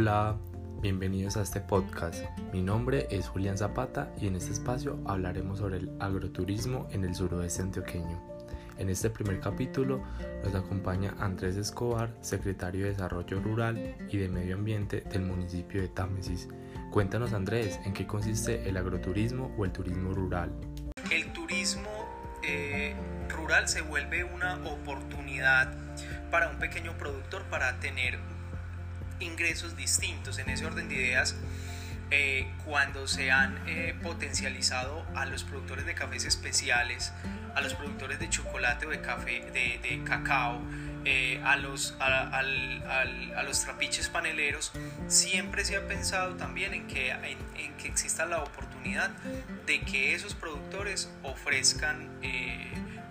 Hola, bienvenidos a este podcast. Mi nombre es Julián Zapata y en este espacio hablaremos sobre el agroturismo en el suroeste antioqueño. En este primer capítulo nos acompaña Andrés Escobar, secretario de Desarrollo Rural y de Medio Ambiente del municipio de Támesis. Cuéntanos Andrés, ¿en qué consiste el agroturismo o el turismo rural? El turismo eh, rural se vuelve una oportunidad para un pequeño productor para tener ingresos distintos. En ese orden de ideas, eh, cuando se han eh, potencializado a los productores de cafés especiales, a los productores de chocolate o de café, de, cacao, eh, a, los, a, los trapiches paneleros, siempre se ha pensado también en que, en, que exista la oportunidad de que esos productores ofrezcan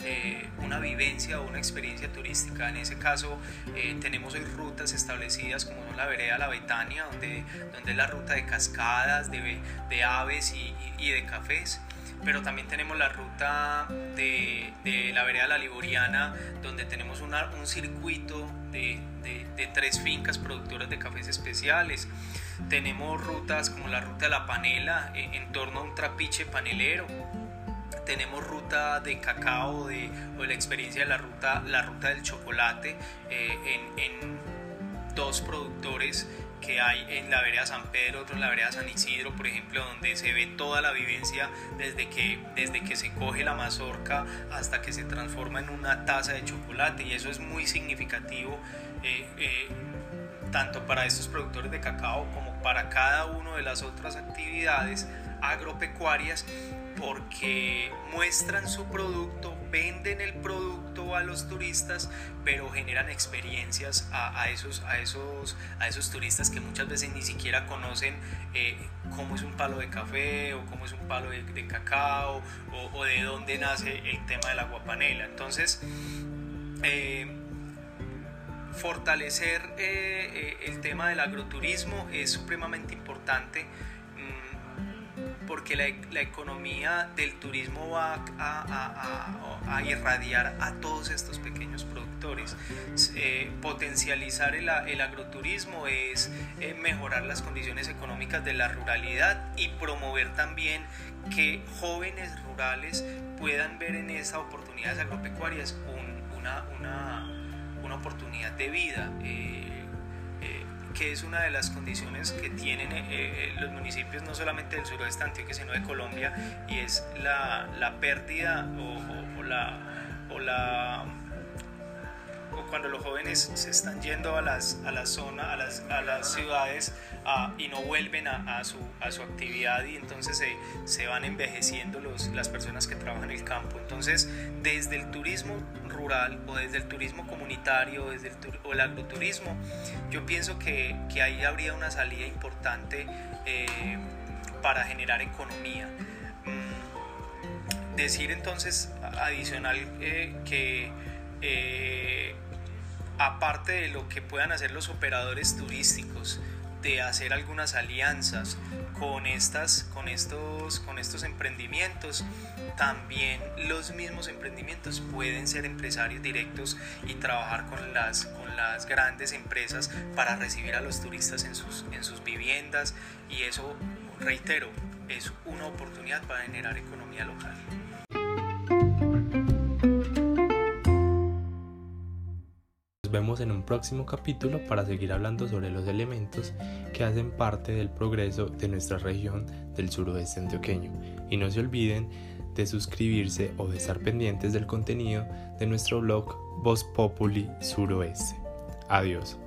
eh, una vivencia o una experiencia turística. En ese caso eh, tenemos rutas establecidas como son la vereda La Betania, donde, donde es la ruta de cascadas, de, de aves y, y, de cafés pero también tenemos la ruta de, de, la vereda La Liboriana, donde tenemos un circuito de, de, tres fincas productoras de cafés especiales. Tenemos rutas como la ruta de la panela eh, en torno a un trapiche panelero tenemos ruta de cacao de, o la experiencia de la ruta, la ruta del chocolate eh, en, dos productores que hay en la vereda San Pedro, otro en la vereda San Isidro, por ejemplo, donde se ve toda la vivencia desde que, desde que se coge la mazorca hasta que se transforma en una taza de chocolate y eso es muy significativo eh, eh, tanto para estos productores de cacao como para cada una de las otras actividades agropecuarias porque muestran su producto, venden el producto a los turistas, pero generan experiencias a, esos, a, esos, a esos turistas que muchas veces ni siquiera conocen eh, cómo es un palo de café o cómo es un palo de, cacao o, de dónde nace el tema de la guapanela. Entonces, eh, fortalecer eh, el tema del agroturismo es supremamente importante porque la, economía del turismo va a, irradiar a todos estos pequeños productores. Eh, potencializar el, agroturismo es eh, mejorar las condiciones económicas de la ruralidad y promover también que jóvenes rurales puedan ver en esas oportunidades agropecuarias una, una, oportunidad de vida. Eh, que es una de las condiciones que tienen eh, eh, los municipios no solamente del suroeste antioquia, sino de Colombia, y es la, la pérdida o, la, o la o cuando los jóvenes se están yendo a las a la zona a las, a las ciudades y no vuelven a, su, a su actividad y entonces se, se van envejeciendo los, las personas que trabajan en el campo entonces desde el turismo rural o desde el turismo comunitario desde el, o el agroturismo, yo pienso que, que, ahí habría una salida importante eh, para generar economía. Mm, decir entonces adicional eh, que eh, aparte de lo que puedan hacer los operadores turísticos, de hacer algunas alianzas con, estas, con, estos, con estos emprendimientos, también los mismos emprendimientos pueden ser empresarios directos y trabajar con las, con las grandes empresas para recibir a los turistas en sus, en sus viviendas y eso, reitero, es una oportunidad para generar economía local. Nos vemos en un próximo capítulo para seguir hablando sobre los elementos que hacen parte del progreso de nuestra región del suroeste antioqueño. Y no se olviden de suscribirse o de estar pendientes del contenido de nuestro blog Voz Populi Suroeste. Adiós.